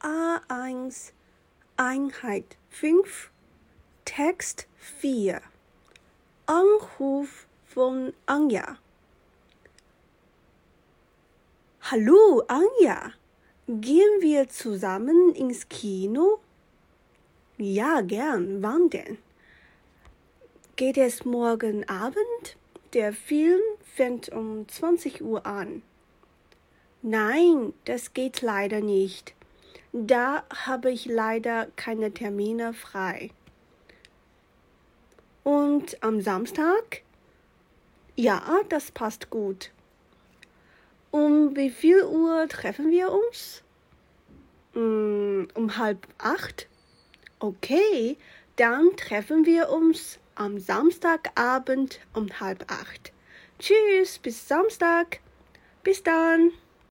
A1 Einheit 5 Text 4 Anruf von Anja Hallo Anja, gehen wir zusammen ins Kino? Ja, gern. Wann denn? Geht es morgen Abend? Der Film fängt um 20 Uhr an. Nein, das geht leider nicht. Da habe ich leider keine Termine frei. Und am Samstag? Ja, das passt gut. Um wie viel Uhr treffen wir uns? Mm, um halb acht? Okay, dann treffen wir uns am Samstagabend um halb acht. Tschüss, bis Samstag. Bis dann.